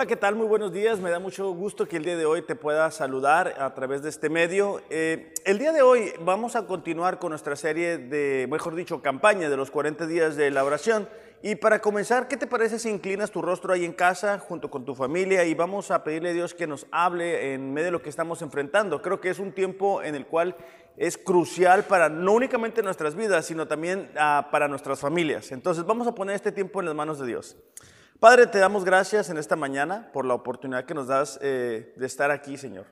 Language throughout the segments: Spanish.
Hola, ¿qué tal? Muy buenos días. Me da mucho gusto que el día de hoy te pueda saludar a través de este medio. Eh, el día de hoy vamos a continuar con nuestra serie de, mejor dicho, campaña de los 40 días de la oración. Y para comenzar, ¿qué te parece si inclinas tu rostro ahí en casa junto con tu familia y vamos a pedirle a Dios que nos hable en medio de lo que estamos enfrentando? Creo que es un tiempo en el cual es crucial para no únicamente nuestras vidas, sino también ah, para nuestras familias. Entonces vamos a poner este tiempo en las manos de Dios. Padre, te damos gracias en esta mañana por la oportunidad que nos das eh, de estar aquí, Señor.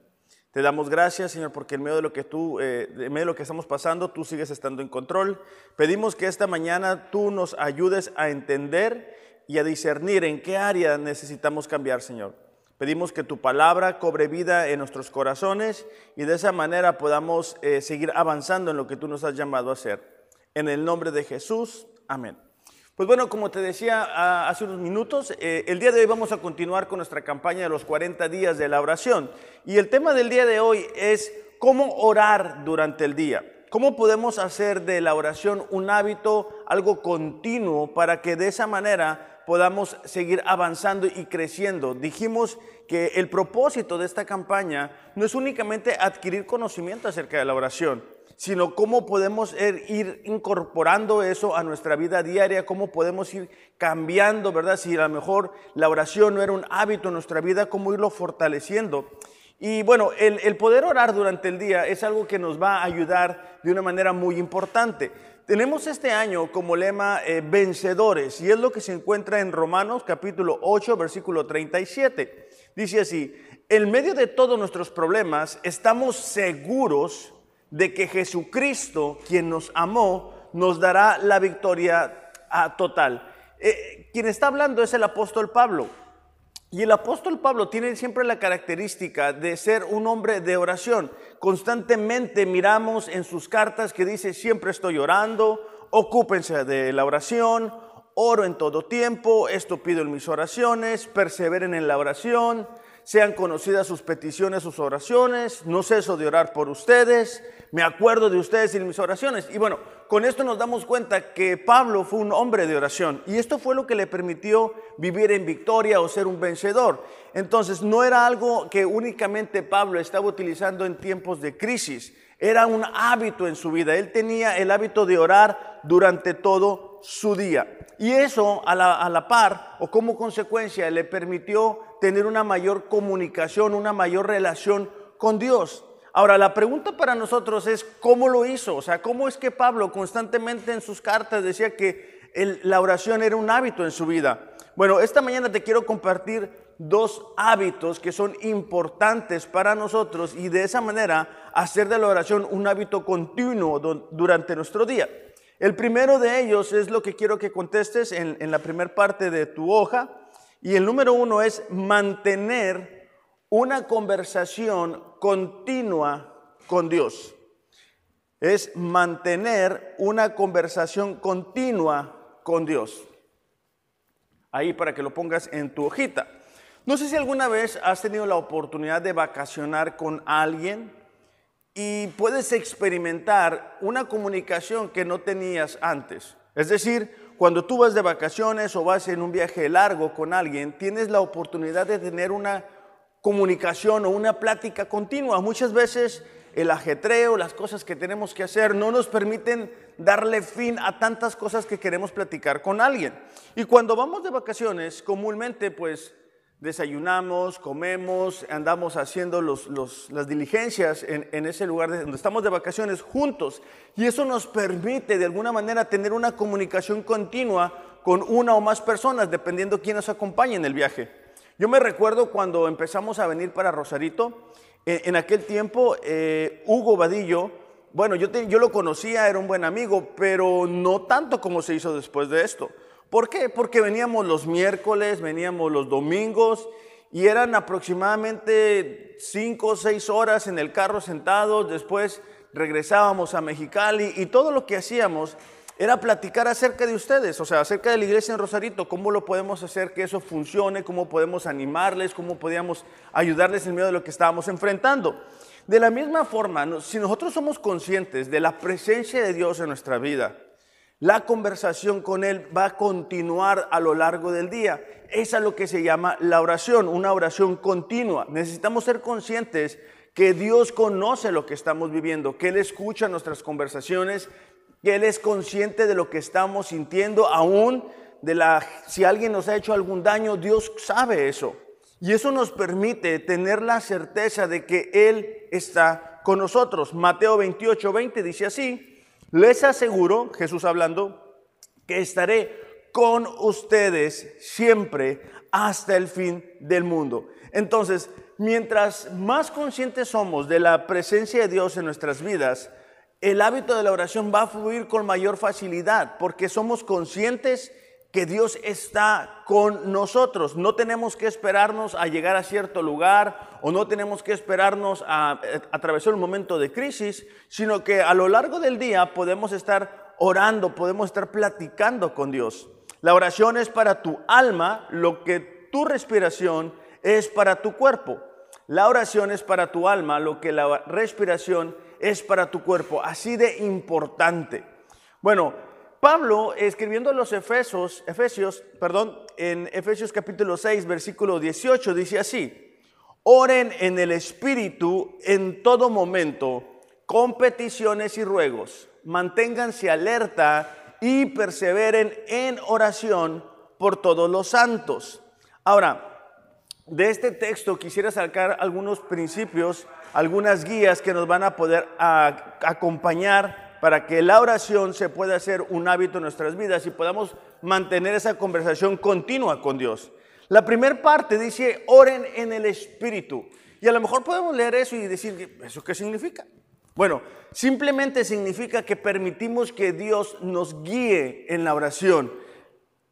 Te damos gracias, Señor, porque en medio de lo que tú, eh, medio de lo que estamos pasando, tú sigues estando en control. Pedimos que esta mañana tú nos ayudes a entender y a discernir en qué área necesitamos cambiar, Señor. Pedimos que tu palabra cobre vida en nuestros corazones y de esa manera podamos eh, seguir avanzando en lo que tú nos has llamado a hacer. En el nombre de Jesús, amén. Pues bueno, como te decía hace unos minutos, eh, el día de hoy vamos a continuar con nuestra campaña de los 40 días de la oración. Y el tema del día de hoy es cómo orar durante el día. ¿Cómo podemos hacer de la oración un hábito, algo continuo, para que de esa manera podamos seguir avanzando y creciendo? Dijimos que el propósito de esta campaña no es únicamente adquirir conocimiento acerca de la oración, sino cómo podemos ir incorporando eso a nuestra vida diaria, cómo podemos ir cambiando, ¿verdad? Si a lo mejor la oración no era un hábito en nuestra vida, cómo irlo fortaleciendo. Y bueno, el, poder orar durante el día es algo que nos va a ayudar de una manera muy importante. Tenemos este año como lema eh, vencedores y es lo que se encuentra en Romanos capítulo 8, versículo 37. Dice así, en medio de todos nuestros problemas estamos seguros de que Jesucristo, quien nos amó, nos dará la victoria ah, total. Eh, quien está hablando es el apóstol Pablo. Y el apóstol Pablo tiene siempre la característica de ser un hombre de oración. Constantemente miramos en sus cartas que dice, siempre estoy orando, ocúpense de la oración, oro en todo tiempo, esto pido en mis oraciones, perseveren en la oración, sean conocidas sus peticiones, sus oraciones, no ceso de orar por ustedes, me acuerdo de ustedes en mis oraciones. Y bueno, con esto nos damos cuenta que Pablo fue un hombre de oración y esto fue lo que le permitió vivir en victoria o ser un vencedor. Entonces, no era algo que únicamente Pablo estaba utilizando en tiempos de crisis, era un hábito en su vida. Él tenía el hábito de orar durante todo su día. Y eso a la, a la par o como consecuencia le permitió tener una mayor comunicación, una mayor relación con Dios. Ahora, la pregunta para nosotros es, ¿cómo lo hizo? O sea, ¿cómo es que Pablo constantemente en sus cartas decía que la oración era un hábito en su vida? Bueno, esta mañana te quiero compartir dos hábitos que son importantes para nosotros y de esa manera hacer de la oración un hábito continuo durante nuestro día. El primero de ellos es lo que quiero que contestes en, en la primera parte de tu hoja. Y el número uno es mantener una conversación continua con Dios. Es mantener una conversación continua con Dios. Ahí para que lo pongas en tu hojita. No sé si alguna vez has tenido la oportunidad de vacacionar con alguien y puedes experimentar una comunicación que no tenías antes. Es decir, cuando tú vas de vacaciones o vas en un viaje largo con alguien, tienes la oportunidad de tener una comunicación o una plática continua. Muchas veces el ajetreo, las cosas que tenemos que hacer, no nos permiten darle fin a tantas cosas que queremos platicar con alguien. Y cuando vamos de vacaciones, comúnmente pues desayunamos, comemos, andamos haciendo las diligencias en, ese lugar donde estamos de vacaciones juntos. Y eso nos permite de alguna manera tener una comunicación continua con una o más personas, dependiendo quién nos acompañe en el viaje. Yo me recuerdo cuando empezamos a venir para Rosarito, en, aquel tiempo eh, Hugo Vadillo, bueno, yo, yo lo conocía, era un buen amigo, pero no tanto como se hizo después de esto. ¿Por qué? Porque veníamos los miércoles, veníamos los domingos y eran aproximadamente cinco o seis horas en el carro sentados, después regresábamos a Mexicali y todo lo que hacíamos era platicar acerca de ustedes, o sea, acerca de la iglesia en Rosarito, cómo lo podemos hacer que eso funcione, cómo podemos animarles, cómo podíamos ayudarles en medio de lo que estábamos enfrentando. De la misma forma, si nosotros somos conscientes de la presencia de Dios en nuestra vida, La conversación con Él va a continuar a lo largo del día. Esa es lo que se llama la oración, una oración continua. Necesitamos ser conscientes que Dios conoce lo que estamos viviendo, que Él escucha nuestras conversaciones, que Él es consciente de lo que estamos sintiendo, aún de la, si alguien nos ha hecho algún daño, Dios sabe eso. Y eso nos permite tener la certeza de que Él está con nosotros. Mateo 28, 20 dice así, les aseguro, Jesús hablando, que estaré con ustedes siempre hasta el fin del mundo. Entonces, mientras más conscientes somos de la presencia de Dios en nuestras vidas, el hábito de la oración va a fluir con mayor facilidad porque somos conscientes que Dios está con nosotros. No tenemos que esperarnos a llegar a cierto lugar o no tenemos que esperarnos a, atravesar un momento de crisis, sino que a lo largo del día podemos estar orando, podemos estar platicando con Dios. La oración es para tu alma lo que tu respiración es para tu cuerpo. La oración es para tu alma lo que la respiración es para tu cuerpo. Así de importante. Bueno, Pablo, escribiendo los Efesios, Efesios, perdón, en Efesios capítulo 6, versículo 18, dice así, oren en el Espíritu en todo momento, con peticiones y ruegos, manténganse alerta y perseveren en oración por todos los santos. Ahora, de este texto quisiera sacar algunos principios, algunas guías que nos van a poder acompañar para que la oración se pueda hacer un hábito en nuestras vidas y podamos mantener esa conversación continua con Dios. La primera parte dice, oren en el Espíritu. Y a lo mejor podemos leer eso y decir, ¿eso qué significa? Bueno, simplemente significa que permitimos que Dios nos guíe en la oración,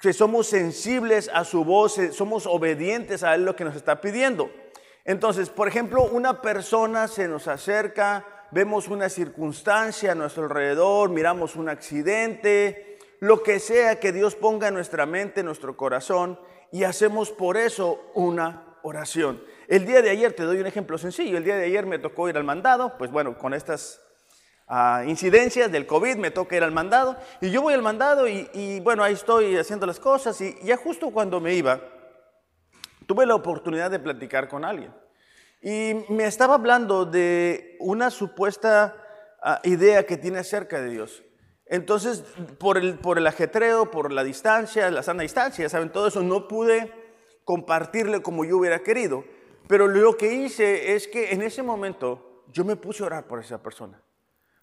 que somos sensibles a su voz, eh, somos obedientes a lo que nos está pidiendo. Entonces, por ejemplo, una persona se nos acerca, vemos una circunstancia a nuestro alrededor, miramos un accidente, lo que sea que Dios ponga en nuestra mente, en nuestro corazón, y hacemos por eso una oración. El día de ayer, te doy un ejemplo sencillo, el día de ayer me tocó ir al mandado, pues bueno, con estas ah, incidencias del COVID me toca ir al mandado, y yo voy al mandado y, y bueno, ahí estoy haciendo las cosas, y ya justo cuando me iba, tuve la oportunidad de platicar con alguien. Y me estaba hablando de una supuesta ah, idea que tiene acerca de Dios. Entonces, por el, por el ajetreo, por la distancia, la sana distancia, ¿saben? Todo eso no pude compartirle como yo hubiera querido. Pero lo que hice es que en ese momento yo me puse a orar por esa persona,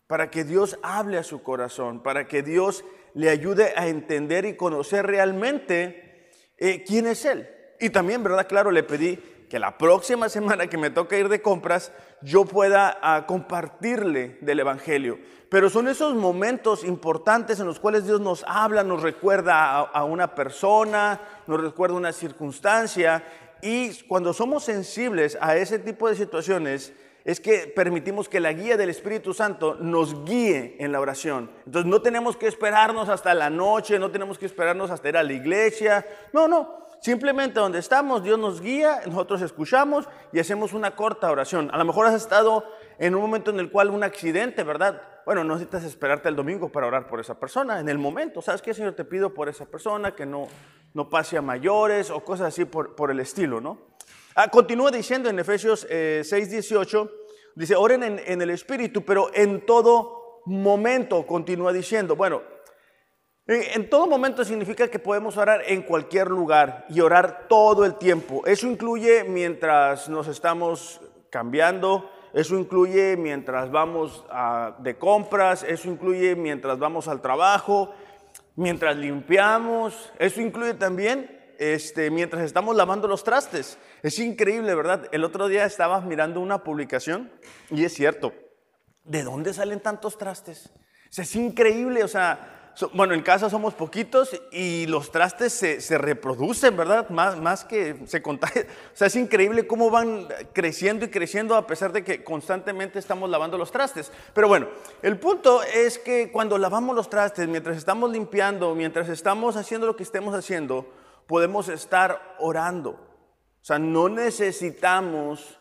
para que Dios hable a su corazón, para que Dios le ayude a entender y conocer realmente eh, quién es Él. Y también, ¿verdad? Claro, le pedí que la próxima semana que me toque ir de compras, yo pueda ah, compartirle del Evangelio. Pero son esos momentos importantes en los cuales Dios nos habla, nos recuerda a, una persona, nos recuerda una circunstancia. Y cuando somos sensibles a ese tipo de situaciones, es que permitimos que la guía del Espíritu Santo nos guíe en la oración. Entonces no tenemos que esperarnos hasta la noche, no tenemos que esperarnos hasta ir a la iglesia. No, no. Simplemente donde estamos, Dios nos guía, nosotros escuchamos y hacemos una corta oración. A lo mejor has estado en un momento en el cual un accidente, ¿verdad? Bueno, no necesitas esperarte el domingo para orar por esa persona, en el momento. ¿Sabes qué, Señor? Te pido por esa persona que no, no pase a mayores o cosas así por, por el estilo, ¿no? Ah, continúa diciendo en Efesios eh, 6, 18, dice, oren en, en el Espíritu, pero en todo momento, continúa diciendo. Bueno, en todo momento significa que podemos orar en cualquier lugar y orar todo el tiempo. Eso incluye mientras nos estamos cambiando, eso incluye mientras vamos de compras, eso incluye mientras vamos al trabajo, mientras limpiamos, eso incluye también este, mientras estamos lavando los trastes. Es increíble, ¿verdad? El otro día estaba mirando una publicación y es cierto, ¿de dónde salen tantos trastes? es increíble, o sea, bueno, en casa somos poquitos y los trastes se, reproducen, ¿verdad? Más, más que se contagian. O sea, es increíble cómo van creciendo y creciendo a pesar de que constantemente estamos lavando los trastes. Pero bueno, el punto es que cuando lavamos los trastes, mientras estamos limpiando, mientras estamos haciendo lo que estemos haciendo, podemos estar orando. O sea, no necesitamos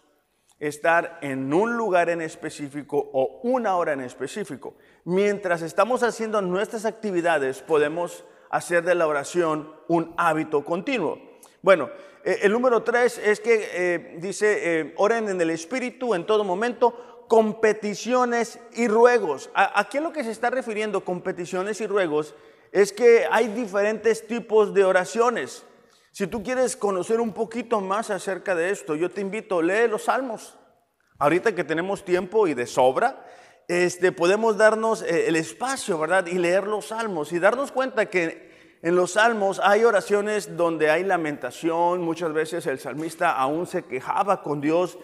estar en un lugar en específico o una hora en específico. Mientras estamos haciendo nuestras actividades, podemos hacer de la oración un hábito continuo. Bueno, eh, el número tres es que eh, dice, eh, oren en el Espíritu en todo momento, competiciones y ruegos. ¿A, es lo que se está refiriendo competiciones y ruegos? Es que hay diferentes tipos de oraciones. Si tú quieres conocer un poquito más acerca de esto, yo te invito, lee los salmos. Ahorita que tenemos tiempo y de sobra, este, podemos darnos el espacio, ¿verdad? Y leer los salmos y darnos cuenta que en los salmos hay oraciones donde hay lamentación, muchas veces el salmista aún se quejaba con Dios,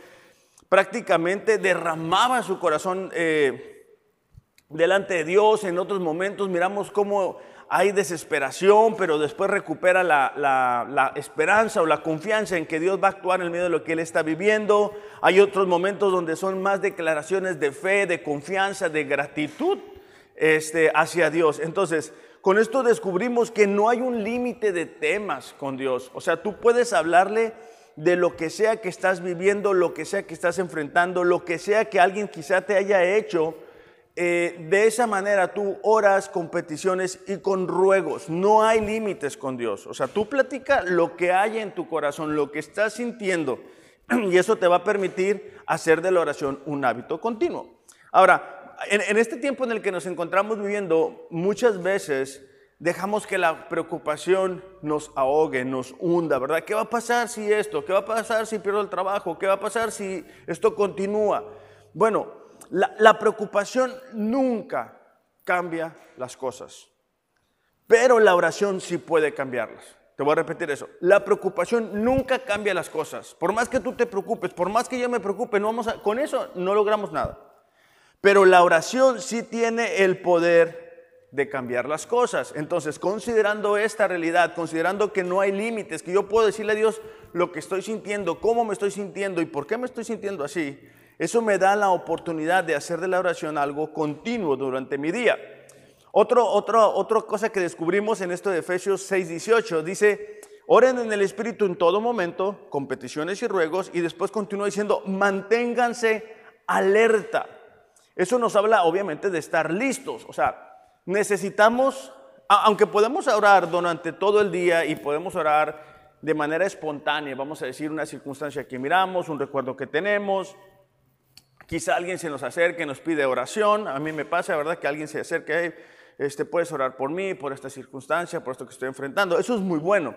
prácticamente derramaba su corazón eh, delante de Dios, en otros momentos miramos cómo hay desesperación, pero después recupera la, esperanza o la confianza en que Dios va a actuar en medio de lo que él está viviendo. Hay otros momentos donde son más declaraciones de fe, de confianza, de gratitud este, hacia Dios. Entonces, con esto descubrimos que no hay un límite de temas con Dios. O sea, tú puedes hablarle de lo que sea que estás viviendo, lo que sea que estás enfrentando, lo que sea que alguien quizá te haya hecho. Eh, de esa manera tú oras con peticiones y con ruegos. No hay límites con Dios. O sea, tú platica lo que hay en tu corazón, lo que estás sintiendo. Y eso te va a permitir hacer de la oración un hábito continuo. Ahora, en, este tiempo en el que nos encontramos viviendo, muchas veces dejamos que la preocupación nos ahogue, nos hunda, ¿verdad? ¿Qué va a pasar si esto? ¿Qué va a pasar si pierdo el trabajo? ¿Qué va a pasar si esto continúa? Bueno, la, preocupación nunca cambia las cosas, pero la oración sí puede cambiarlas. Te voy a repetir eso. La preocupación nunca cambia las cosas. Por más que tú te preocupes, por más que yo me preocupe, no vamos con eso no logramos nada. Pero la oración sí tiene el poder de cambiar las cosas. Entonces, considerando esta realidad, considerando que no hay límites, que yo puedo decirle a Dios lo que estoy sintiendo, cómo me estoy sintiendo y por qué me estoy sintiendo así, eso me da la oportunidad de hacer de la oración algo continuo durante mi día. Otro, otra cosa que descubrimos en esto de Efesios 6:18 dice, oren en el Espíritu en todo momento, con peticiones y ruegos, y después continúa diciendo, manténganse alerta. Eso nos habla obviamente de estar listos. O sea, necesitamos, aunque podemos orar durante todo el día y podemos orar de manera espontánea, vamos a decir una circunstancia que miramos, un recuerdo que tenemos, quizá alguien se nos acerque, nos pide oración, a mí me pasa, ¿verdad? Que alguien se acerque, este, puedes orar por mí, por esta circunstancia, por esto que estoy enfrentando, eso es muy bueno.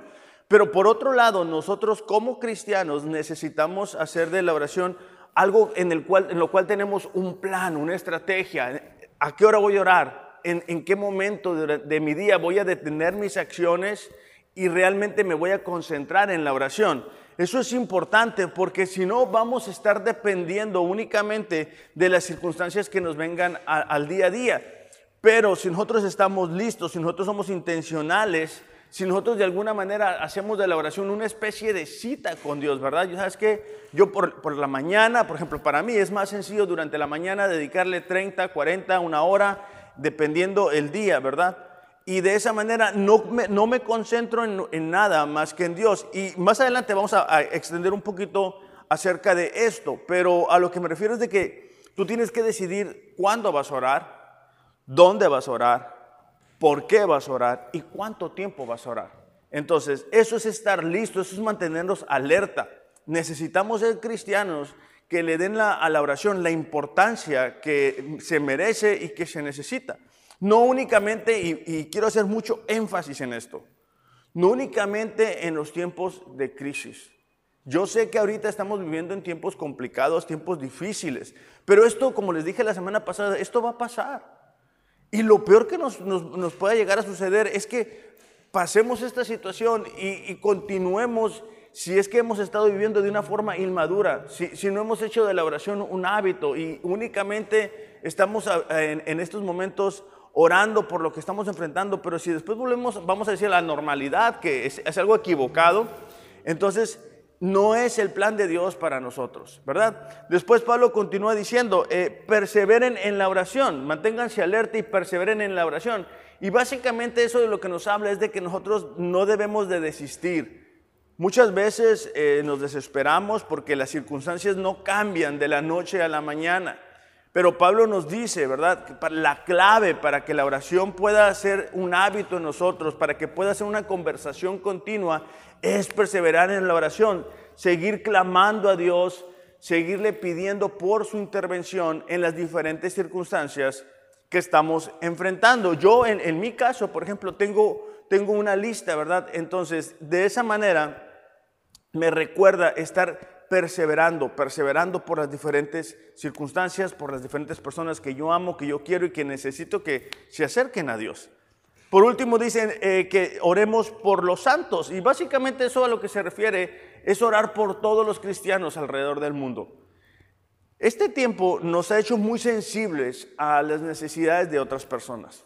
Pero por otro lado, nosotros como cristianos necesitamos hacer de la oración algo en, el cual, en lo cual tenemos un plan, una estrategia. ¿A qué hora voy a orar? ¿En, qué momento de, mi día voy a detener mis acciones y realmente me voy a concentrar en la oración? Eso es importante porque si no vamos a estar dependiendo únicamente de las circunstancias que nos vengan al día a día. Pero si nosotros estamos listos, si nosotros somos intencionales, si nosotros de alguna manera hacemos de la oración una especie de cita con Dios, ¿verdad? Yo sabes que yo por, por, la mañana, por ejemplo, para mí es más sencillo durante la mañana dedicarle 30, 40, una hora, dependiendo el día, ¿verdad? Y de esa manera no me, no me concentro en, nada más que en Dios. Y más adelante vamos a, a extender un poquito acerca de esto, pero a lo que me refiero es de que tú tienes que decidir cuándo vas a orar, dónde vas a orar, por qué vas a orar y cuánto tiempo vas a orar. Entonces, eso es estar listo, eso es mantenernos alerta. Necesitamos ser cristianos que le den a la oración la importancia que se merece y que se necesita. No únicamente, y, quiero hacer mucho énfasis en esto, no únicamente en los tiempos de crisis. Yo sé que ahorita estamos viviendo en tiempos complicados, tiempos difíciles, pero esto, como les dije la semana pasada, esto va a pasar. Y lo peor que nos, nos, pueda llegar a suceder es que pasemos esta situación y, continuemos si es que hemos estado viviendo de una forma inmadura, si, si, no hemos hecho de la oración un hábito y únicamente estamos en, estos momentos orando por lo que estamos enfrentando, pero si después volvemos, vamos a decir, la normalidad, que es, es algo equivocado, entonces no es el plan de Dios para nosotros, ¿verdad? Después Pablo continúa diciendo, eh, perseveren en la oración, manténganse alerta y perseveren en la oración. Y básicamente eso de lo que nos habla es de que nosotros no debemos de desistir, Muchas veces eh, nos desesperamos porque las circunstancias no cambian de la noche a la mañana. Pero Pablo nos dice, ¿verdad? Que la clave para que la oración pueda ser un hábito en nosotros, para que pueda ser una conversación continua, es perseverar en la oración, seguir clamando a Dios, seguirle pidiendo por su intervención en las diferentes circunstancias que estamos enfrentando. Yo, en, mi caso, por ejemplo, tengo, tengo una lista, ¿verdad? Entonces, de esa manera me recuerda estar perseverando, perseverando por las diferentes circunstancias, por las diferentes personas que yo amo, que yo quiero y que necesito que se acerquen a Dios. Por último, dicen eh, que oremos por los santos y básicamente eso a lo que se refiere es orar por todos los cristianos alrededor del mundo. Este tiempo nos ha hecho muy sensibles a las necesidades de otras personas.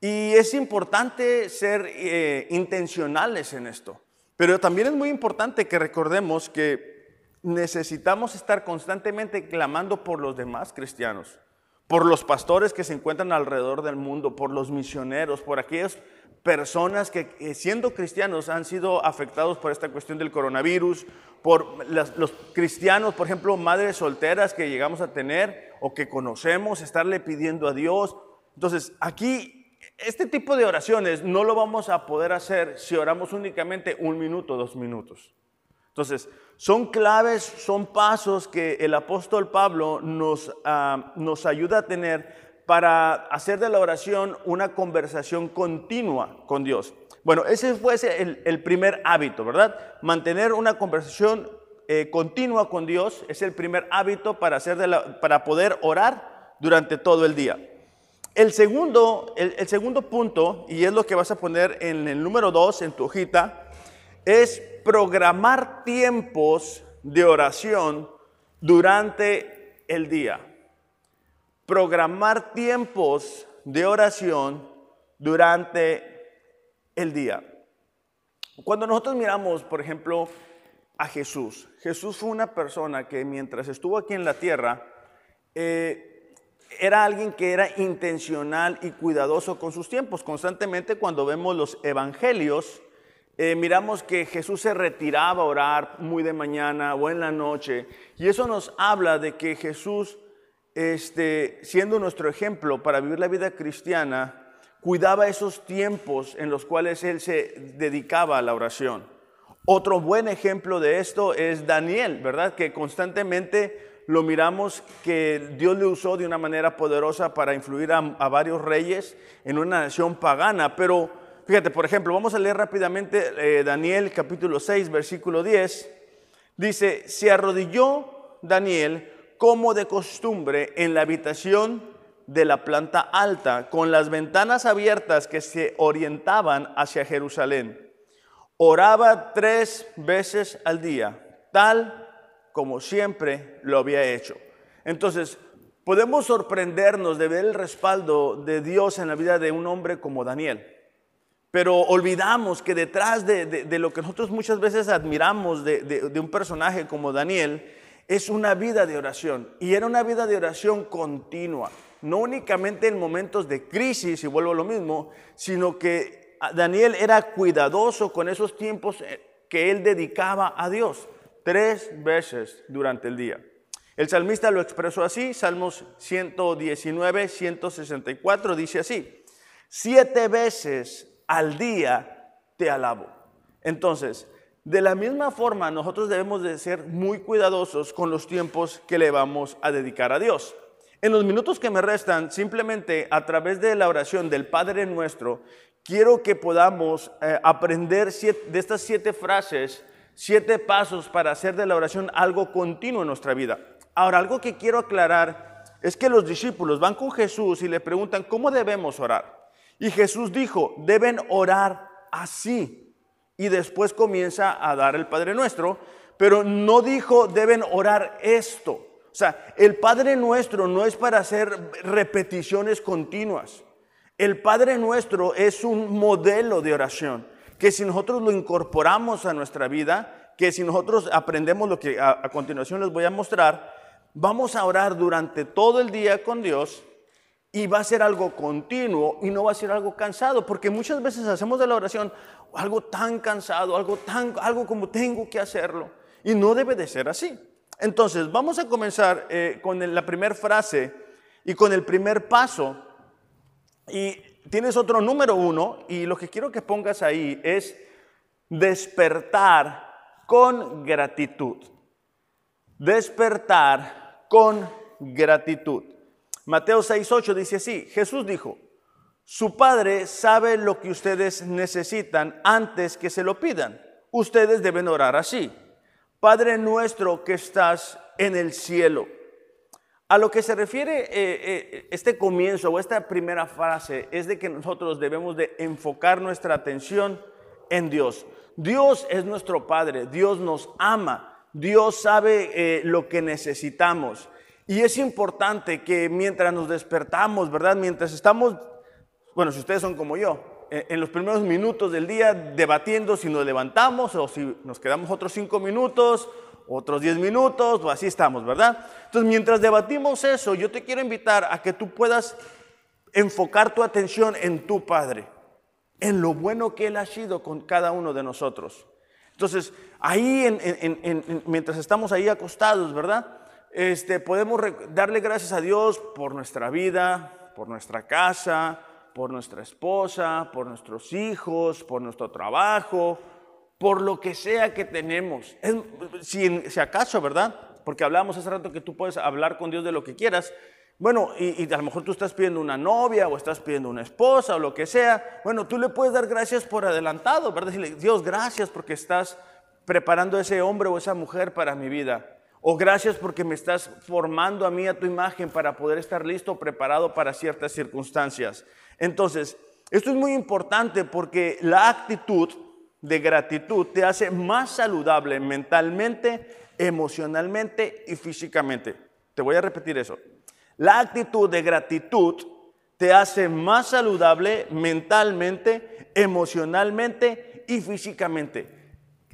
Y es importante ser eh, intencionales en esto. Pero también es muy importante que recordemos que necesitamos estar constantemente clamando por los demás cristianos, por los pastores que se encuentran alrededor del mundo, por los misioneros, por aquellas personas que siendo cristianos han sido afectados por esta cuestión del coronavirus, por los cristianos, por ejemplo, madres solteras que llegamos a tener o que conocemos, estarle pidiendo a Dios. Entonces, aquí este tipo de oraciones no lo vamos a poder hacer si oramos únicamente un minuto, dos minutos. Entonces, son claves, son pasos que el apóstol Pablo nos, ah, nos ayuda a tener para hacer de la oración una conversación continua con Dios. Bueno, ese fue el, el primer hábito, ¿verdad? Mantener una conversación eh, continua con Dios es el primer hábito para, hacer de la, para poder orar durante todo el día. El segundo, el, segundo punto, y es lo que vas a poner en el número dos en tu hojita, es programar tiempos de oración durante el día. Programar tiempos de oración durante el día. Cuando nosotros miramos, por ejemplo, a Jesús, Jesús fue una persona que mientras estuvo aquí en la tierra, eh, era alguien que era intencional y cuidadoso con sus tiempos. Constantemente cuando vemos los evangelios, eh, miramos que Jesús se retiraba a orar muy de mañana o en la noche. Y eso nos habla de que Jesús, este, siendo nuestro ejemplo para vivir la vida cristiana, cuidaba esos tiempos en los cuales él se dedicaba a la oración. Otro buen ejemplo de esto es Daniel, ¿verdad? Que constantemente lo miramos que Dios le usó de una manera poderosa para influir a, varios reyes en una nación pagana. Pero fíjate, por ejemplo, vamos a leer rápidamente eh, Daniel capítulo 6, versículo 10. Dice, se arrodilló Daniel como de costumbre en la habitación de la planta alta, con las ventanas abiertas que se orientaban hacia Jerusalén. Oraba tres veces al día, tal como siempre lo había hecho. Entonces, podemos sorprendernos de ver el respaldo de Dios en la vida de un hombre como Daniel. Pero olvidamos que detrás de, lo que nosotros muchas veces admiramos de, un personaje como Daniel, es una vida de oración. Y era una vida de oración continua. No únicamente en momentos de crisis, y vuelvo a lo mismo, sino que Daniel era cuidadoso con esos tiempos eh, que él dedicaba a Dios tres veces durante el día. El salmista lo expresó así, Salmos 119, 164, dice así, siete veces al día te alabo. Entonces, de la misma forma, nosotros debemos de ser muy cuidadosos con los tiempos que le vamos a dedicar a Dios. En los minutos que me restan, simplemente a través de la oración del Padre Nuestro, quiero que podamos eh, aprender de estas siete frases siete pasos para hacer de la oración algo continuo en nuestra vida. Ahora, algo que quiero aclarar es que los discípulos van con Jesús y le preguntan, ¿cómo debemos orar? Y Jesús dijo, deben orar así. Y después comienza a dar el Padre Nuestro, pero no dijo, deben orar esto. O sea, el Padre Nuestro no es para hacer repeticiones continuas. El Padre Nuestro es un modelo de oración que si nosotros lo incorporamos a nuestra vida, que si nosotros aprendemos lo que a, continuación les voy a mostrar, vamos a orar durante todo el día con Dios y va a ser algo continuo y no va a ser algo cansado, porque muchas veces hacemos de la oración algo tan cansado, algo tan algo como tengo que hacerlo y no debe de ser así. Entonces, vamos a comenzar eh, con la primera frase y con el primer paso. Y tienes otro número uno y lo que quiero que pongas ahí es despertar con gratitud. Despertar con gratitud. Mateo 6:8 dice así, Jesús dijo, su Padre sabe lo que ustedes necesitan antes que se lo pidan. Ustedes deben orar así. Padre nuestro que estás en el cielo. A lo que se refiere eh, eh, este comienzo o esta primera frase es de que nosotros debemos de enfocar nuestra atención en Dios. Dios es nuestro Padre, Dios nos ama, Dios sabe eh, lo que necesitamos. Y es importante que mientras nos despertamos, ¿verdad? Mientras estamos, bueno, si ustedes son como yo, en los primeros minutos del día debatiendo si nos levantamos o si nos quedamos otros cinco minutos, otros diez minutos, o así estamos, ¿verdad? Entonces, mientras debatimos eso, yo te quiero invitar a que tú puedas enfocar tu atención en tu Padre, en lo bueno que Él ha sido con cada uno de nosotros. Entonces, ahí, mientras estamos ahí acostados, ¿verdad? este, podemos darle gracias a Dios por nuestra vida, por nuestra casa, por nuestra esposa, por nuestros hijos, por nuestro trabajo, por lo que sea que tenemos. si, si, acaso, ¿verdad? Porque hablábamos hace rato que tú puedes hablar con Dios de lo que quieras. Bueno, y, a lo mejor tú estás pidiendo una novia o estás pidiendo una esposa o lo que sea. Bueno, tú le puedes dar gracias por adelantado, ¿verdad? Decirle, Dios, gracias porque estás preparando ese hombre o esa mujer para mi vida. O gracias porque me estás formando a mí a tu imagen para poder estar listo, preparado para ciertas circunstancias. Entonces, esto es muy importante porque la actitud de gratitud te hace más saludable mentalmente, emocionalmente y físicamente. Te voy a repetir eso. La actitud de gratitud te hace más saludable mentalmente, emocionalmente y físicamente.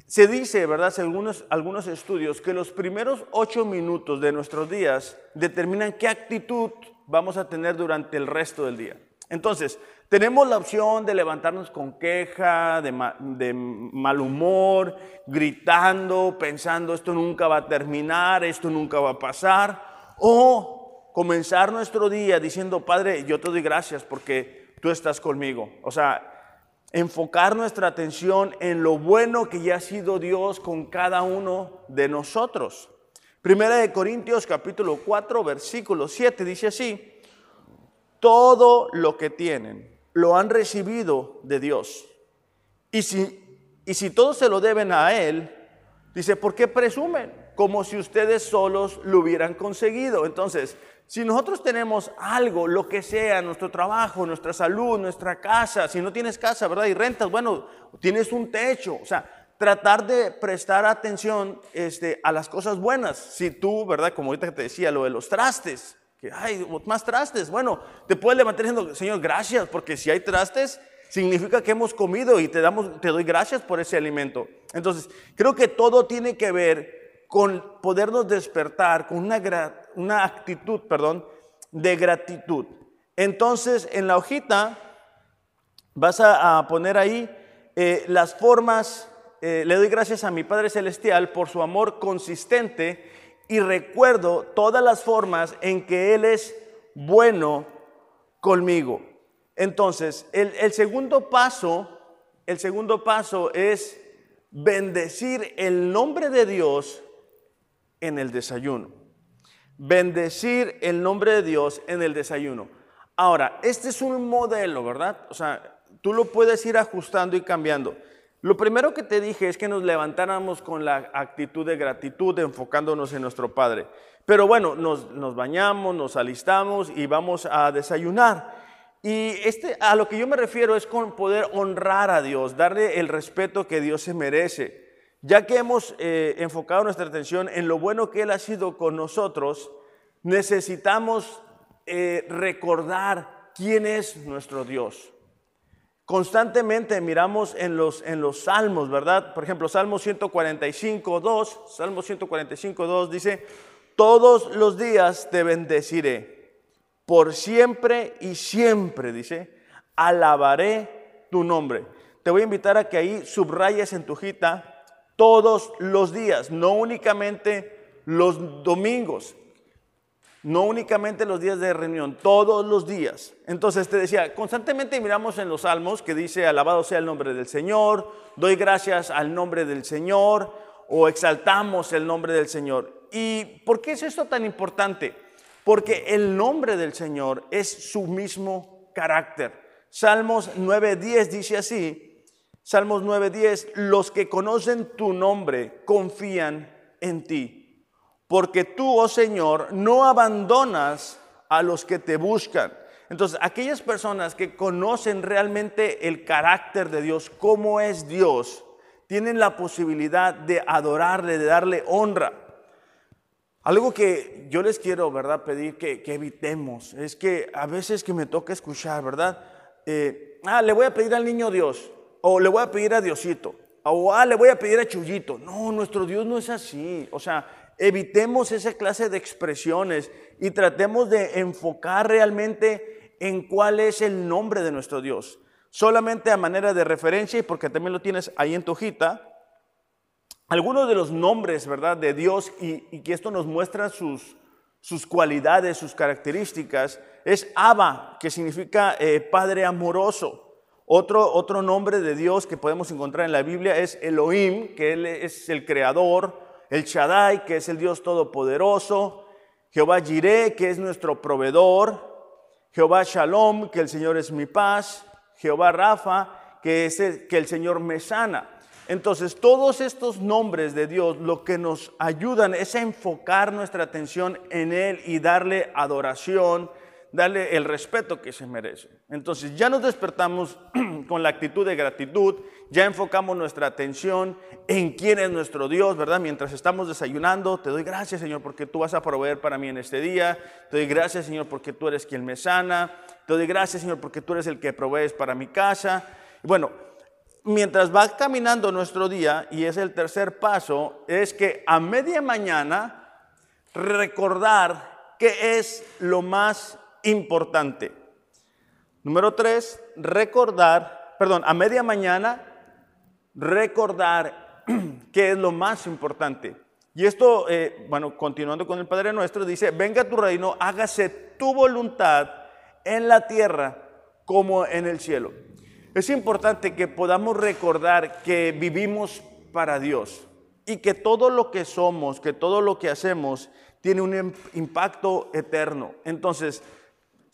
Se dice, ¿verdad? Según algunos, estudios, que los primeros ocho minutos de nuestros días determinan qué actitud vamos a tener durante el resto del día. Entonces, tenemos la opción de levantarnos con queja, de, mal humor, gritando, pensando esto nunca va a terminar, esto nunca va a pasar, o comenzar nuestro día diciendo, Padre, yo te doy gracias porque tú estás conmigo. O sea, enfocar nuestra atención en lo bueno que ya ha sido Dios con cada uno de nosotros. Primera de Corintios capítulo 4 versículo 7 dice así, todo lo que tienen lo han recibido de Dios. Y si, y si todos se lo deben a Él, dice, ¿por qué presumen? Como si ustedes solos lo hubieran conseguido. Entonces, si nosotros tenemos algo, lo que sea, nuestro trabajo, nuestra salud, nuestra casa, si no tienes casa, ¿verdad? Y rentas, bueno, tienes un techo, o sea, tratar de prestar atención este, a las cosas buenas. Si tú, ¿verdad? Como ahorita te decía, lo de los trastes, que hay más trastes, bueno, te puedes levantar diciendo, Señor, gracias, porque si hay trastes, significa que hemos comido y te, damos, te doy gracias por ese alimento. Entonces, creo que todo tiene que ver con podernos despertar con una, una actitud, perdón, de gratitud. Entonces, en la hojita vas a, poner ahí eh, las formas, eh, le doy gracias a mi Padre Celestial por su amor consistente y recuerdo todas las formas en que Él es bueno conmigo. Entonces, el, segundo paso, el segundo paso es bendecir el nombre de Dios en el desayuno. Bendecir el nombre de Dios en el desayuno. Ahora, este es un modelo, ¿verdad? O sea, tú lo puedes ir ajustando y cambiando. Lo primero que te dije es que nos levantáramos con la actitud de gratitud, enfocándonos en nuestro Padre. Pero bueno, nos, bañamos, nos alistamos y vamos a desayunar. Y este, a lo que yo me refiero es con poder honrar a Dios, darle el respeto que Dios se merece. Ya que hemos eh, enfocado nuestra atención en lo bueno que Él ha sido con nosotros, necesitamos eh, recordar quién es nuestro Dios. Constantemente miramos en los, en los salmos, ¿verdad? Por ejemplo, Salmo 145, 2, Salmo 145, 2 dice, todos los días te bendeciré, por siempre y siempre, dice, alabaré tu nombre. Te voy a invitar a que ahí subrayes en tu hojita todos los días, no únicamente los domingos, no únicamente los días de reunión, todos los días. Entonces te decía, constantemente miramos en los salmos que dice, alabado sea el nombre del Señor, doy gracias al nombre del Señor o exaltamos el nombre del Señor. ¿Y por qué es esto tan importante? Porque el nombre del Señor es su mismo carácter. Salmos 9.10 dice así, Salmos 9.10, los que conocen tu nombre confían en ti, porque tú, oh Señor, no abandonas a los que te buscan. Entonces, aquellas personas que conocen realmente el carácter de Dios, cómo es Dios, tienen la posibilidad de adorarle, de darle honra. Algo que yo les quiero, ¿verdad?, pedir que, evitemos es que a veces que me toca escuchar, ¿verdad? Eh, ah, le voy a pedir al niño Dios, o le voy a pedir a Diosito, o ah, le voy a pedir a Chuyito. No, nuestro Dios no es así. O sea, evitemos esa clase de expresiones y tratemos de enfocar realmente en cuál es el nombre de nuestro Dios. Solamente a manera de referencia, y porque también lo tienes ahí en tu hojita, algunos de los nombres, ¿verdad?, de Dios y, que esto nos muestra sus, sus cualidades, sus características, es Abba, que significa eh, Padre amoroso. Otro, otro nombre de Dios que podemos encontrar en la Biblia es Elohim, que Él es el creador, el Shaddai, que es el Dios todopoderoso, Jehová Jireh, que es nuestro proveedor, Jehová Shalom, que el Señor es mi paz, Jehová Rafa, que es el, que el Señor me sana. Entonces, todos estos nombres de Dios lo que nos ayudan es a enfocar nuestra atención en Él y darle adoración, darle el respeto que se merece. Entonces, ya nos despertamos con la actitud de gratitud, ya enfocamos nuestra atención en quién es nuestro Dios, ¿verdad? Mientras estamos desayunando, te doy gracias, Señor, porque tú vas a proveer para mí en este día. Te doy gracias, Señor, porque tú eres quien me sana. Te doy gracias, Señor, porque tú eres el que provees para mi casa. Bueno, mientras va caminando nuestro día, y es el tercer paso, es que a media mañana recordar qué es lo más importante. Número tres, recordar, perdón, a media mañana recordar qué es lo más importante. Y esto, eh, bueno, continuando con el Padre Nuestro, dice, venga tu reino, hágase tu voluntad en la tierra como en el cielo. Es importante que podamos recordar que vivimos para Dios y que todo lo que somos, que todo lo que hacemos tiene un impacto eterno. Entonces,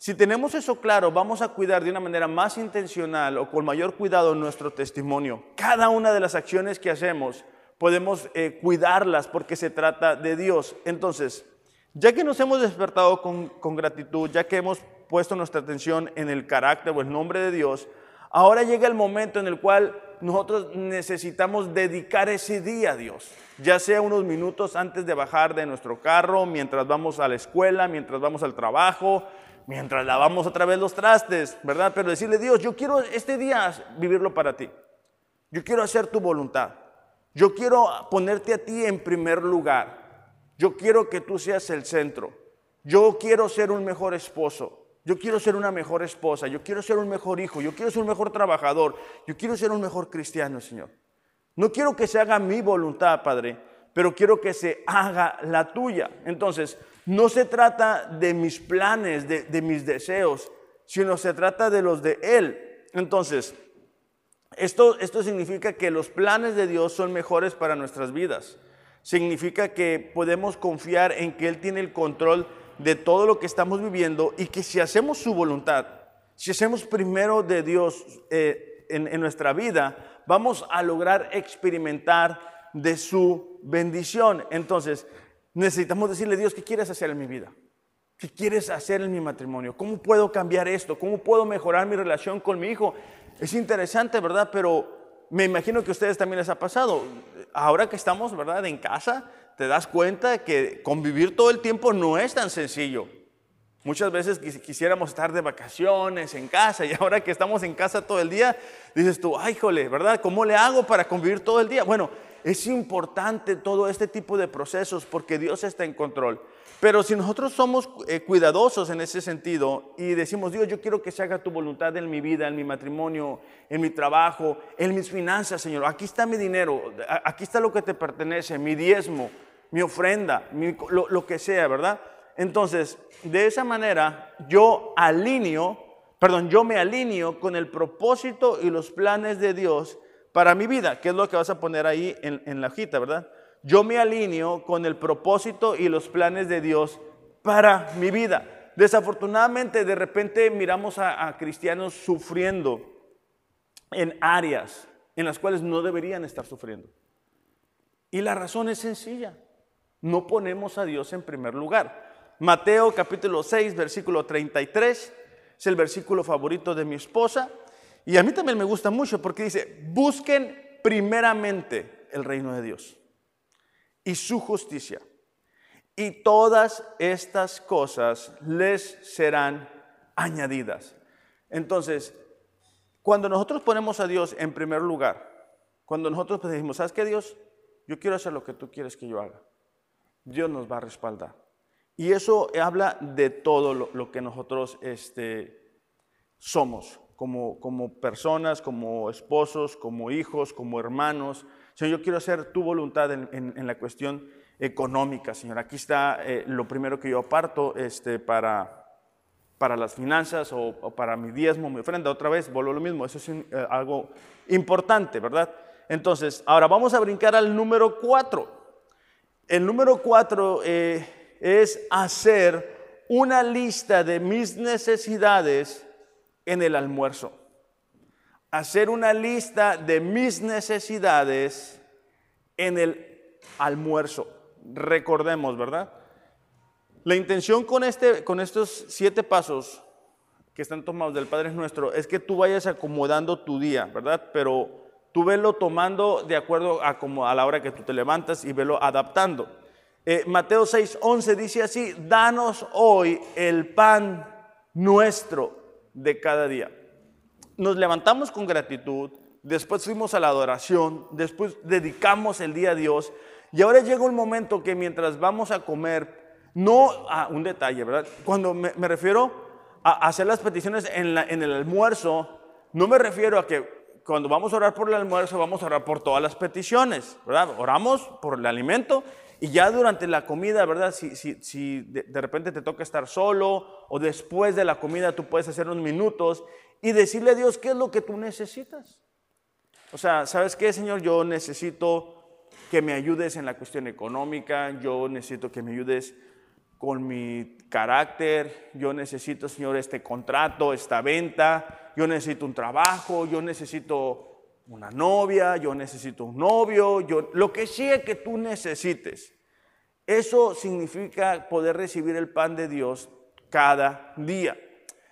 si tenemos eso claro, vamos a cuidar de una manera más intencional o con mayor cuidado nuestro testimonio. Cada una de las acciones que hacemos podemos eh, cuidarlas porque se trata de Dios. Entonces, ya que nos hemos despertado con, con gratitud, ya que hemos puesto nuestra atención en el carácter o el nombre de Dios, Ahora llega el momento en el cual nosotros necesitamos dedicar ese día a Dios, ya sea unos minutos antes de bajar de nuestro carro, mientras vamos a la escuela, mientras vamos al trabajo, mientras lavamos otra vez los trastes, ¿verdad? Pero decirle, Dios, yo quiero este día vivirlo para ti. Yo quiero hacer tu voluntad. Yo quiero ponerte a ti en primer lugar. Yo quiero que tú seas el centro. Yo quiero ser un mejor esposo. Yo quiero ser una mejor esposa, yo quiero ser un mejor hijo, yo quiero ser un mejor trabajador, yo quiero ser un mejor cristiano, Señor. No quiero que se haga mi voluntad, Padre, pero quiero que se haga la tuya. Entonces, no se trata de mis planes, de, mis deseos, sino se trata de los de Él. Entonces, esto, esto significa que los planes de Dios son mejores para nuestras vidas. Significa que podemos confiar en que Él tiene el control de todo lo que estamos viviendo y que si hacemos su voluntad, si hacemos primero de Dios eh, en, nuestra vida, vamos a lograr experimentar de su bendición. Entonces, necesitamos decirle, Dios, ¿qué quieres hacer en mi vida? ¿Qué quieres hacer en mi matrimonio? ¿Cómo puedo cambiar esto? ¿Cómo puedo mejorar mi relación con mi hijo? Es interesante, ¿verdad? Pero me imagino que a ustedes también les ha pasado. Ahora que estamos, ¿verdad? En casa, te das cuenta que convivir todo el tiempo no es tan sencillo. Muchas veces quisiéramos estar de vacaciones en casa y ahora que estamos en casa todo el día, dices tú, ay, jole, ¿verdad? ¿Cómo le hago para convivir todo el día? Bueno, Es importante todo este tipo de procesos porque Dios está en control. Pero si nosotros somos eh, cuidadosos en ese sentido y decimos, Dios, yo quiero que se haga tu voluntad en mi vida, en mi matrimonio, en mi trabajo, en mis finanzas, Señor. Aquí está mi dinero, aquí está lo que te pertenece, mi diezmo, mi ofrenda, lo, lo que sea, ¿verdad? Entonces, de esa manera yo alineo, perdón, yo me alineo con el propósito y los planes de Dios para mi vida, que es lo que vas a poner ahí en, la hojita, ¿verdad? Yo me alineo con el propósito y los planes de Dios para mi vida. Desafortunadamente, de repente miramos a, a cristianos sufriendo en áreas en las cuales no deberían estar sufriendo. Y la razón es sencilla. No ponemos a Dios en primer lugar. Mateo capítulo 6, versículo 33, es el versículo favorito de mi esposa. Y a mí también me gusta mucho porque dice, busquen primeramente el reino de Dios y su justicia. Y todas estas cosas les serán añadidas. Entonces, cuando nosotros ponemos a Dios en primer lugar, cuando nosotros decimos, ¿sabes qué Dios? Yo quiero hacer lo que tú quieres que yo haga. Dios nos va a respaldar. Y eso habla de todo lo, que nosotros este, somos, como, como personas, como esposos, como hijos, como hermanos. Señor, yo quiero hacer tu voluntad en, la cuestión económica, Señor. Aquí está eh, lo primero que yo aparto este, para, para las finanzas o, para mi diezmo, mi ofrenda. Otra vez, vuelvo lo mismo, eso es eh, algo importante, ¿verdad? Entonces, ahora vamos a brincar al número cuatro. El número cuatro eh, es hacer una lista de mis necesidades en el almuerzo. Hacer una lista de mis necesidades en el almuerzo. Recordemos, ¿verdad? La intención con, este, con estos siete pasos que están tomados del Padre Nuestro es que tú vayas acomodando tu día, ¿verdad? Pero tú velo tomando de acuerdo a, como a la hora que tú te levantas y velo adaptando. Eh, Mateo 6, 11 dice así, danos hoy el pan nuestro de cada día. Nos levantamos con gratitud, después fuimos a la adoración, después dedicamos el día a Dios y ahora llega un momento que mientras vamos a comer, no a un detalle, ¿verdad? Cuando me, refiero a hacer las peticiones en, en el almuerzo, no me refiero a que cuando vamos a orar por el almuerzo, vamos a orar por todas las peticiones, ¿verdad? Oramos por el alimento y ya durante la comida, ¿verdad? Si, si, si de, repente te toca estar solo o después de la comida tú puedes hacer unos minutos y decirle a Dios qué es lo que tú necesitas. O sea, ¿sabes qué, Señor? Yo necesito que me ayudes en la cuestión económica, yo necesito que me ayudes con mi carácter, yo necesito, Señor, este contrato, esta venta, yo necesito un trabajo, yo necesito una novia, yo necesito un novio, yo, lo que sea que tú necesites. Eso significa poder recibir el pan de Dios cada día.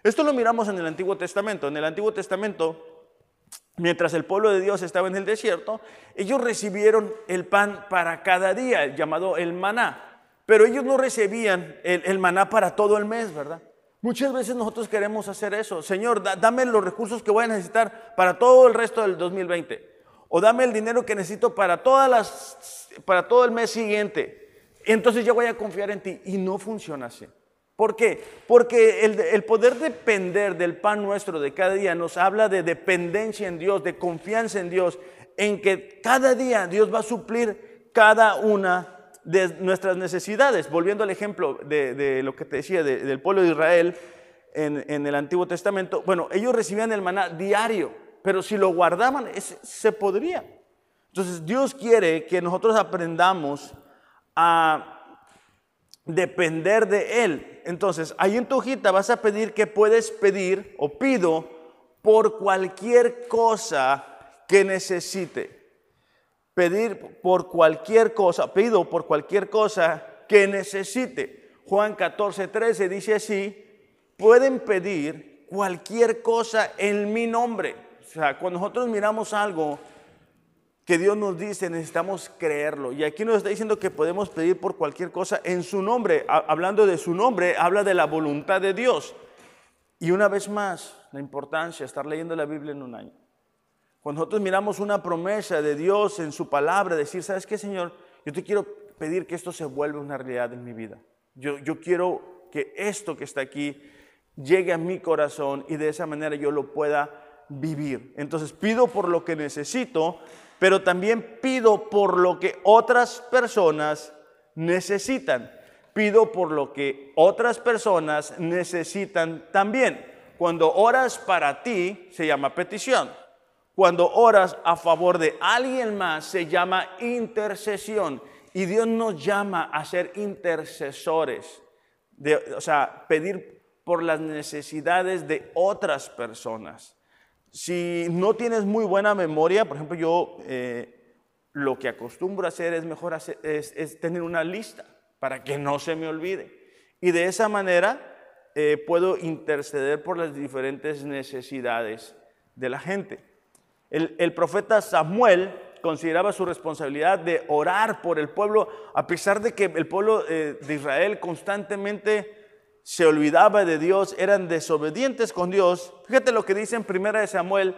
Esto lo miramos en el Antiguo Testamento. En el Antiguo Testamento, mientras el pueblo de Dios estaba en el desierto, ellos recibieron el pan para cada día, llamado el maná. Pero ellos no recibían el, el maná para todo el mes, ¿verdad? Muchas veces nosotros queremos hacer eso. Señor, dame los recursos que voy a necesitar para todo el resto del 2020. O dame el dinero que necesito para, todas las, para todo el mes siguiente. Entonces yo voy a confiar en ti. Y no funciona así. ¿Por qué? Porque el, el poder depender del pan nuestro de cada día nos habla de dependencia en Dios, de confianza en Dios, en que cada día Dios va a suplir cada una de nuestras necesidades. Volviendo al ejemplo de, lo que te decía del pueblo de Israel en, el Antiguo Testamento, bueno, ellos recibían el maná diario, pero si lo guardaban, se podría. Entonces Dios quiere que nosotros aprendamos a depender de Él. Entonces, ahí en tu hojita vas a pedir que puedes pedir o pido por cualquier cosa que necesite pedir por cualquier cosa, pido por cualquier cosa que necesite. Juan 14, 13 dice así, pueden pedir cualquier cosa en mi nombre. O sea, cuando nosotros miramos algo que Dios nos dice, necesitamos creerlo. Y aquí nos está diciendo que podemos pedir por cualquier cosa en su nombre. Hablando de su nombre, habla de la voluntad de Dios. Y una vez más, la importancia de estar leyendo la Biblia en un año. Cuando nosotros miramos una promesa de Dios en su palabra, decir, ¿sabes qué, Señor? Yo te quiero pedir que esto se vuelva una realidad en mi vida. Yo, yo quiero que esto que está aquí llegue a mi corazón y de esa manera yo lo pueda vivir. Entonces pido por lo que necesito, pero también pido por lo que otras personas necesitan. Pido por lo que otras personas necesitan también. Cuando oras para ti, se llama petición. Cuando oras a favor de alguien más, se llama intercesión. Y Dios nos llama a ser intercesores. De, o sea, pedir por las necesidades de otras personas. Si no tienes muy buena memoria, por ejemplo, yo eh, lo que acostumbro a hacer es mejor es, tener una lista para que no se me olvide. Y de esa manera eh, puedo interceder por las diferentes necesidades de la gente. El, profeta Samuel consideraba su responsabilidad de orar por el pueblo, a pesar de que el pueblo eh, de Israel constantemente se olvidaba de Dios, eran desobedientes con Dios. Fíjate lo que dice en 1 Samuel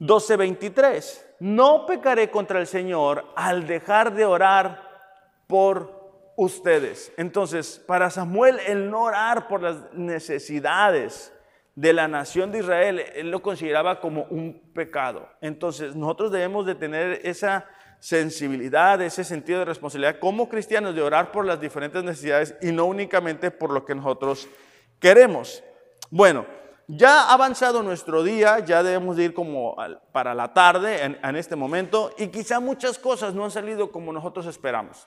12:23. No pecaré contra el Señor al dejar de orar por ustedes. Entonces, para Samuel el no orar por las necesidades de la nación de Israel, él lo consideraba como un pecado. Entonces, nosotros debemos de tener esa sensibilidad, ese sentido de responsabilidad como cristianos de orar por las diferentes necesidades y no únicamente por lo que nosotros queremos. Bueno, ya ha avanzado nuestro día, ya debemos de ir como para la tarde en, en este momento y quizá muchas cosas no han salido como nosotros esperamos.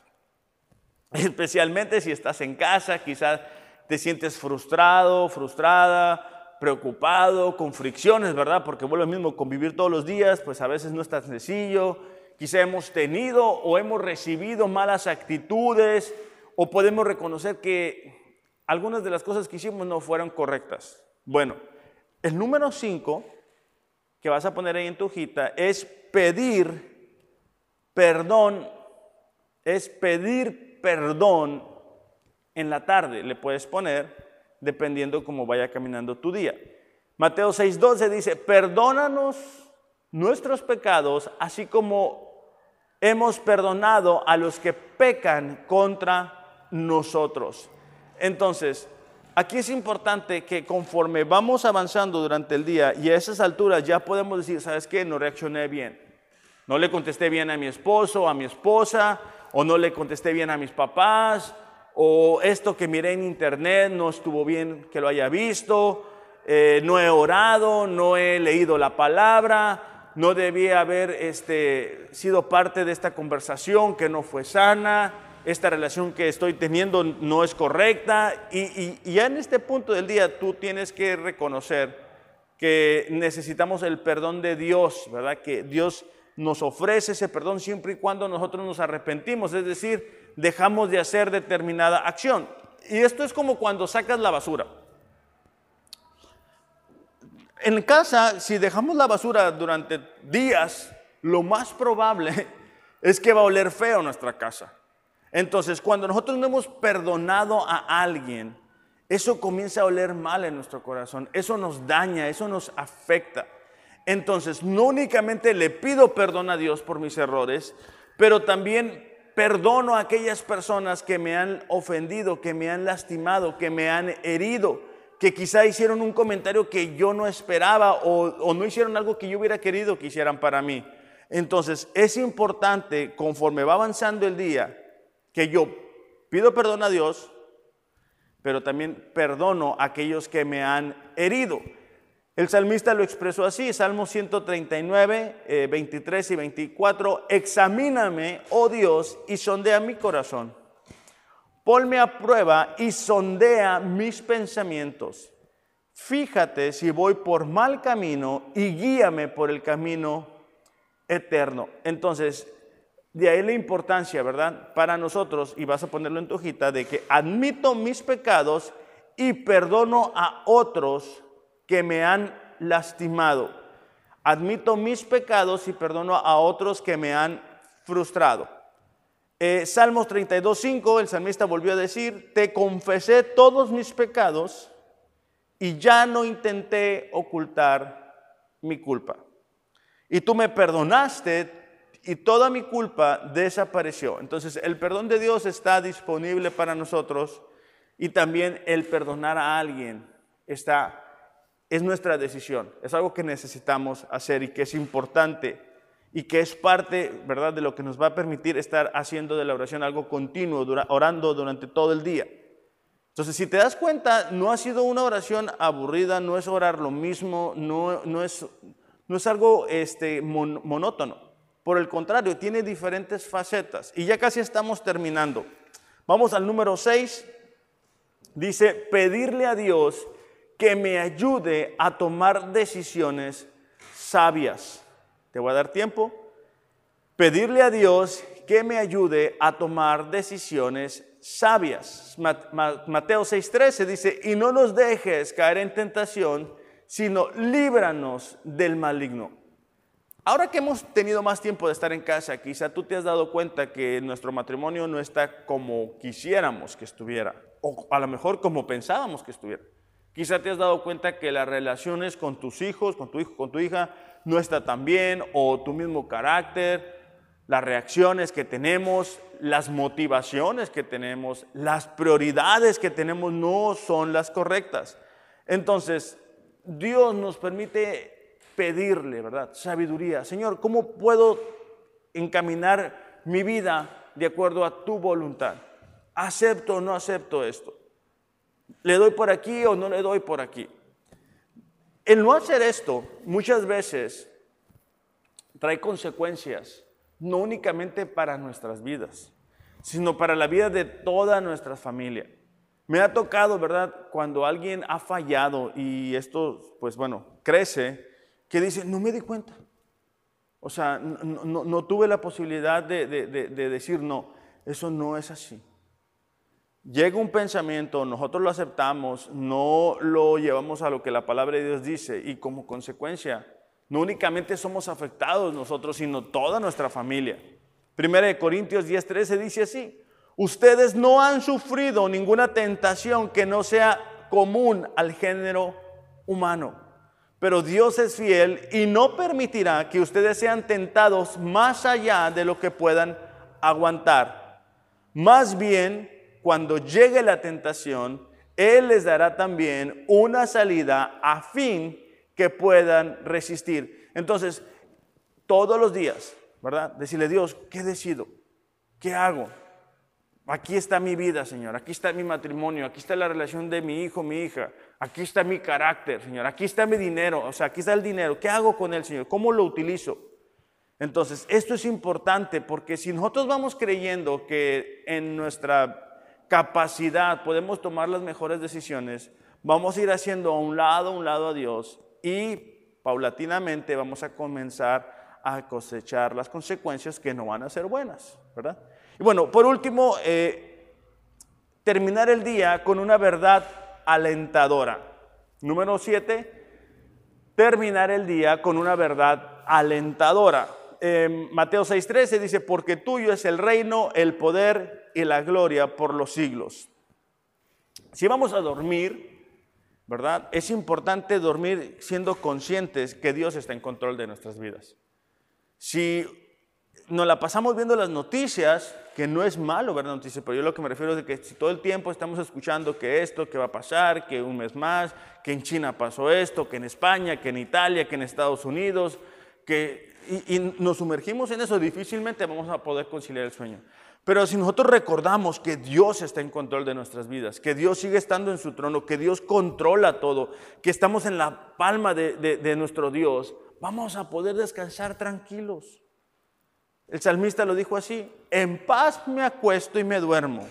Especialmente si estás en casa, quizá te sientes frustrado, frustrada, preocupado, con fricciones, ¿verdad? Porque vuelve mismo convivir todos los días, pues a veces no es tan sencillo Quizá hemos tenido o hemos recibido malas actitudes o podemos reconocer que algunas de las cosas que hicimos no fueron correctas. Bueno, el número 5 que vas a poner ahí en tu hojita es pedir perdón, es pedir perdón en la tarde, le puedes poner dependiendo cómo vaya caminando tu día. Mateo 6:12 dice, perdónanos nuestros pecados, así como hemos perdonado a los que pecan contra nosotros. Entonces, aquí es importante que conforme vamos avanzando durante el día y a esas alturas ya podemos decir, ¿sabes qué? No reaccioné bien. No le contesté bien a mi esposo, a mi esposa, o no le contesté bien a mis papás, o esto que miré en internet no estuvo bien que lo haya visto, eh, no he orado, no he leído la palabra, no debía haber este, sido parte de esta conversación que no fue sana, esta relación que estoy teniendo no es correcta y, ya en este punto del día tú tienes que reconocer que necesitamos el perdón de Dios, ¿verdad? Que Dios nos ofrece ese perdón siempre y cuando nosotros nos arrepentimos, es decir, dejamos de hacer determinada acción. Y esto es como cuando sacas la basura. En casa, si dejamos la basura durante días, lo más probable es que va a oler feo nuestra casa. Entonces, cuando nosotros no hemos perdonado a alguien, eso comienza a oler mal en nuestro corazón, eso nos daña, eso nos afecta. Entonces, no únicamente le pido perdón a Dios por mis errores, pero también perdono a aquellas personas que me han ofendido, que me han lastimado, que me han herido que quizá hicieron un comentario que yo no esperaba o, no hicieron algo que yo hubiera querido que hicieran para mí. Entonces es importante, conforme va avanzando el día, que yo pido perdón a Dios, pero también perdono a aquellos que me han herido. El salmista lo expresó así, Salmo 139, 23 eh, y 24, examíname, oh Dios, y sondea mi corazón ponme a prueba y sondea mis pensamientos. Fíjate si voy por mal camino y guíame por el camino eterno. Entonces, de ahí la importancia, ¿verdad? Para nosotros, y vas a ponerlo en tu hojita, de que admito mis pecados y perdono a otros que me han lastimado. Admito mis pecados y perdono a otros que me han frustrado. Eh, Salmos 32.5, el salmista volvió a decir, te confesé todos mis pecados y ya no intenté ocultar mi culpa. y tú me perdonaste y toda mi culpa desapareció. Entonces el perdón de Dios está disponible para nosotros y también el perdonar a alguien está es nuestra decisión, es algo que necesitamos hacer y que es importante y que es parte, ¿verdad?, de lo que nos va a permitir estar haciendo de la oración algo continuo, orando durante todo el día. Entonces, si te das cuenta, no ha sido una oración aburrida, no es orar lo mismo, no, no, es, no es algo este, monótono. Por el contrario, tiene diferentes facetas. Y ya casi estamos terminando. Vamos al número 6. Dice, pedirle a Dios que me ayude a tomar decisiones sabias. Te voy a dar tiempo. Pedirle a Dios que me ayude a tomar decisiones sabias. Mateo 6:13 dice, y no nos dejes caer en tentación, sino líbranos del maligno. Ahora que hemos tenido más tiempo de estar en casa, quizá tú te has dado cuenta que nuestro matrimonio no está como quisiéramos que estuviera, o a lo mejor como pensábamos que estuviera. Quizá te has dado cuenta que las relaciones con tus hijos, con tu hijo, con tu hija, no está tan bien, o tu mismo carácter, las reacciones que tenemos, las motivaciones que tenemos, las prioridades que tenemos no son las correctas. Entonces, Dios nos permite pedirle, ¿verdad? Sabiduría. Señor, ¿cómo puedo encaminar mi vida de acuerdo a tu voluntad? ¿Acepto o no acepto esto? ¿Le doy por aquí o no le doy por aquí? El no hacer esto muchas veces trae consecuencias, no únicamente para nuestras vidas, sino para la vida de toda nuestra familia. Me ha tocado, ¿verdad? Cuando alguien ha fallado y esto, pues bueno, crece, que dice, no me di cuenta. O sea, no, tuve la posibilidad de decir, no, eso no es así llega un pensamiento, nosotros lo aceptamos, no lo llevamos a lo que la palabra de Dios dice y como consecuencia, no únicamente somos afectados nosotros, sino toda nuestra familia. Primera de Corintios 10:13 dice así, ustedes no han sufrido ninguna tentación que no sea común al género humano, pero Dios es fiel y no permitirá que ustedes sean tentados más allá de lo que puedan aguantar. Más bien, cuando llegue la tentación, Él les dará también una salida a fin que puedan resistir. Entonces, todos los días, ¿verdad? Decirle, Dios, ¿qué decido? ¿Qué hago? Aquí está mi vida, Señor. Aquí está mi matrimonio. Aquí está la relación de mi hijo, mi hija. Aquí está mi carácter, Señor. Aquí está mi dinero. O sea, aquí está el dinero. ¿Qué hago con él, Señor? ¿Cómo lo utilizo? Entonces, esto es importante porque si nosotros vamos creyendo que en nuestra capacidad podemos tomar las mejores decisiones, vamos a ir haciendo a un lado, a un lado a Dios y paulatinamente vamos a comenzar a cosechar las consecuencias que no van a ser buenas, ¿verdad? Y bueno, por último, eh, terminar el día con una verdad alentadora. Número siete, terminar el día con una verdad alentadora. Mateo 6:13 dice, porque tuyo es el reino, el poder y la gloria por los siglos. Si vamos a dormir, ¿verdad? Es importante dormir siendo conscientes que Dios está en control de nuestras vidas. Si nos la pasamos viendo las noticias, que no es malo ver noticias, pero yo lo que me refiero es que si todo el tiempo estamos escuchando que esto, que va a pasar, que un mes más, que en China pasó esto, que en España, que en Italia, que en Estados Unidos, que, y, nos sumergimos en eso, difícilmente vamos a poder conciliar el sueño. Pero si nosotros recordamos que Dios está en control de nuestras vidas, que Dios sigue estando en su trono, que Dios controla todo, que estamos en la palma de, nuestro Dios, vamos a poder descansar tranquilos. El salmista lo dijo así, en paz me acuesto y me duermo,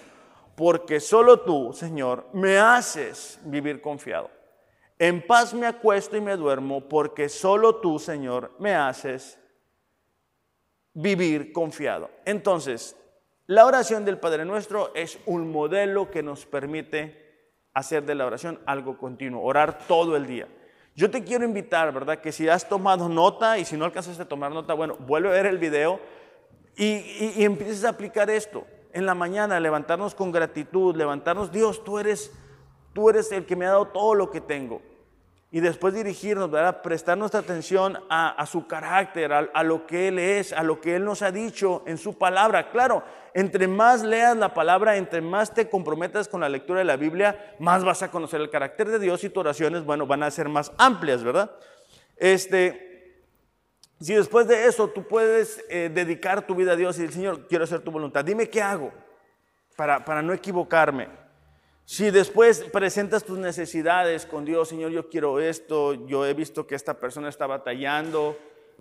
porque solo tú, Señor, me haces vivir confiado. En paz me acuesto y me duermo, porque solo tú, Señor, me haces vivir confiado. Entonces, la oración del Padre Nuestro es un modelo que nos permite hacer de la oración algo continuo, orar todo el día. Yo te quiero invitar, ¿verdad? Que si has tomado nota y si no alcanzas a tomar nota, bueno, vuelve a ver el video y, empieces a aplicar esto. En la mañana, levantarnos con gratitud, levantarnos, Dios, tú eres, tú eres el que me ha dado todo lo que tengo. Y después dirigirnos, ¿verdad? prestar nuestra atención a, su carácter, a, lo que Él es, a lo que Él nos ha dicho en su palabra. Claro, entre más leas la palabra, entre más te comprometas con la lectura de la Biblia, más vas a conocer el carácter de Dios y tus oraciones, bueno, van a ser más amplias, ¿verdad? Este, si después de eso tú puedes eh, dedicar tu vida a Dios y decir, Señor, quiero hacer tu voluntad, dime qué hago para, para no equivocarme. Si después presentas tus necesidades con Dios, Señor, yo quiero esto, yo he visto que esta persona está batallando,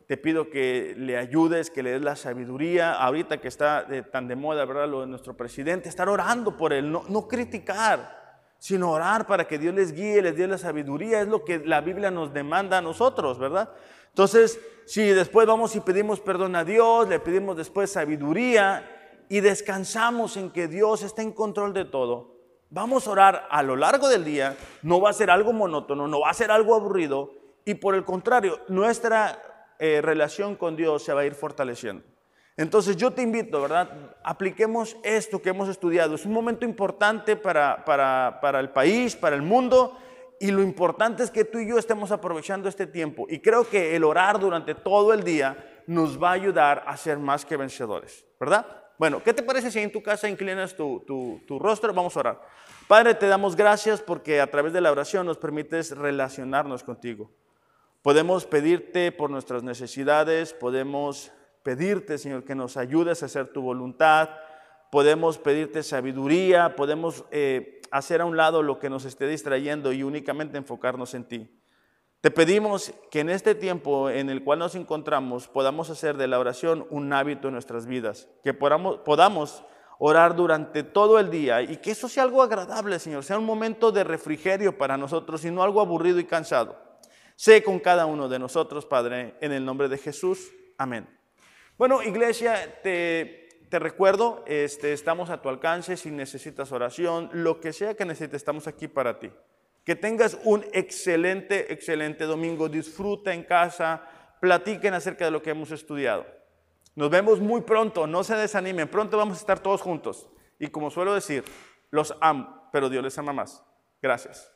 te pido que le ayudes, que le des la sabiduría, ahorita que está tan de moda, ¿verdad? Lo de nuestro presidente, estar orando por él, no, no criticar, sino orar para que Dios les guíe, les dé la sabiduría, es lo que la Biblia nos demanda a nosotros, ¿verdad? Entonces, si después vamos y pedimos perdón a Dios, le pedimos después sabiduría y descansamos en que Dios está en control de todo, Vamos a orar a lo largo del día, no va a ser algo monótono, no va a ser algo aburrido y por el contrario, nuestra eh, relación con Dios se va a ir fortaleciendo. Entonces yo te invito, ¿verdad? Apliquemos esto que hemos estudiado. Es un momento importante para, para, para el país, para el mundo y lo importante es que tú y yo estemos aprovechando este tiempo. Y creo que el orar durante todo el día nos va a ayudar a ser más que vencedores, ¿verdad? Bueno, ¿qué te parece si en tu casa inclinas tu, tu, rostro? Vamos a orar. Padre, te damos gracias porque a través de la oración nos permites relacionarnos contigo. Podemos pedirte por nuestras necesidades, podemos pedirte, Señor, que nos ayudes a hacer tu voluntad, podemos pedirte sabiduría, podemos eh, hacer a un lado lo que nos esté distrayendo y únicamente enfocarnos en ti. Te pedimos que en este tiempo en el cual nos encontramos podamos hacer de la oración un hábito en nuestras vidas, que podamos, orar durante todo el día y que eso sea algo agradable, Señor, sea un momento de refrigerio para nosotros y no algo aburrido y cansado. Sé con cada uno de nosotros, Padre, en el nombre de Jesús. Amén. Bueno, iglesia, te, te recuerdo, este, estamos a tu alcance si necesitas oración, lo que sea que necesites, estamos aquí para ti. Que tengas un excelente, excelente domingo. Disfruta en casa, platiquen acerca de lo que hemos estudiado. Nos vemos muy pronto, no se desanimen, pronto vamos a estar todos juntos. Y como suelo decir, los amo, pero Dios les ama más. Gracias.